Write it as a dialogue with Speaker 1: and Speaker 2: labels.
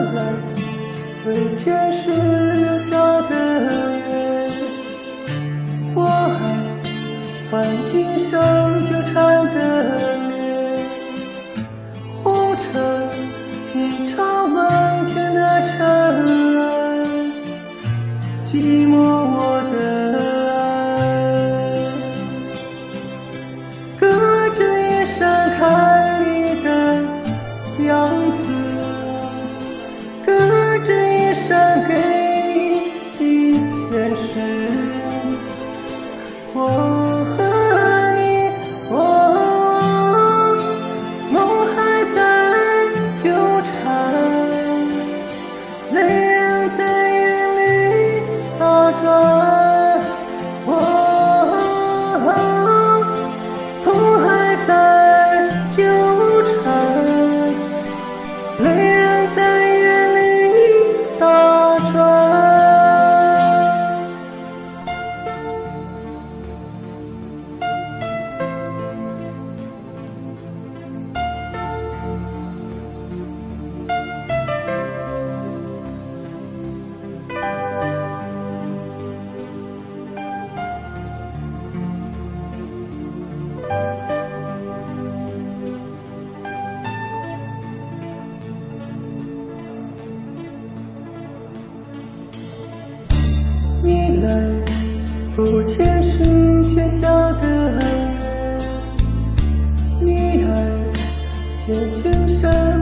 Speaker 1: 来为前世留下的。缘，我爱换今生纠缠的脸，红尘一场漫天的尘埃，寂寞我的泪仍在眼里打转，来赴前世写下的爱，你爱渐渐。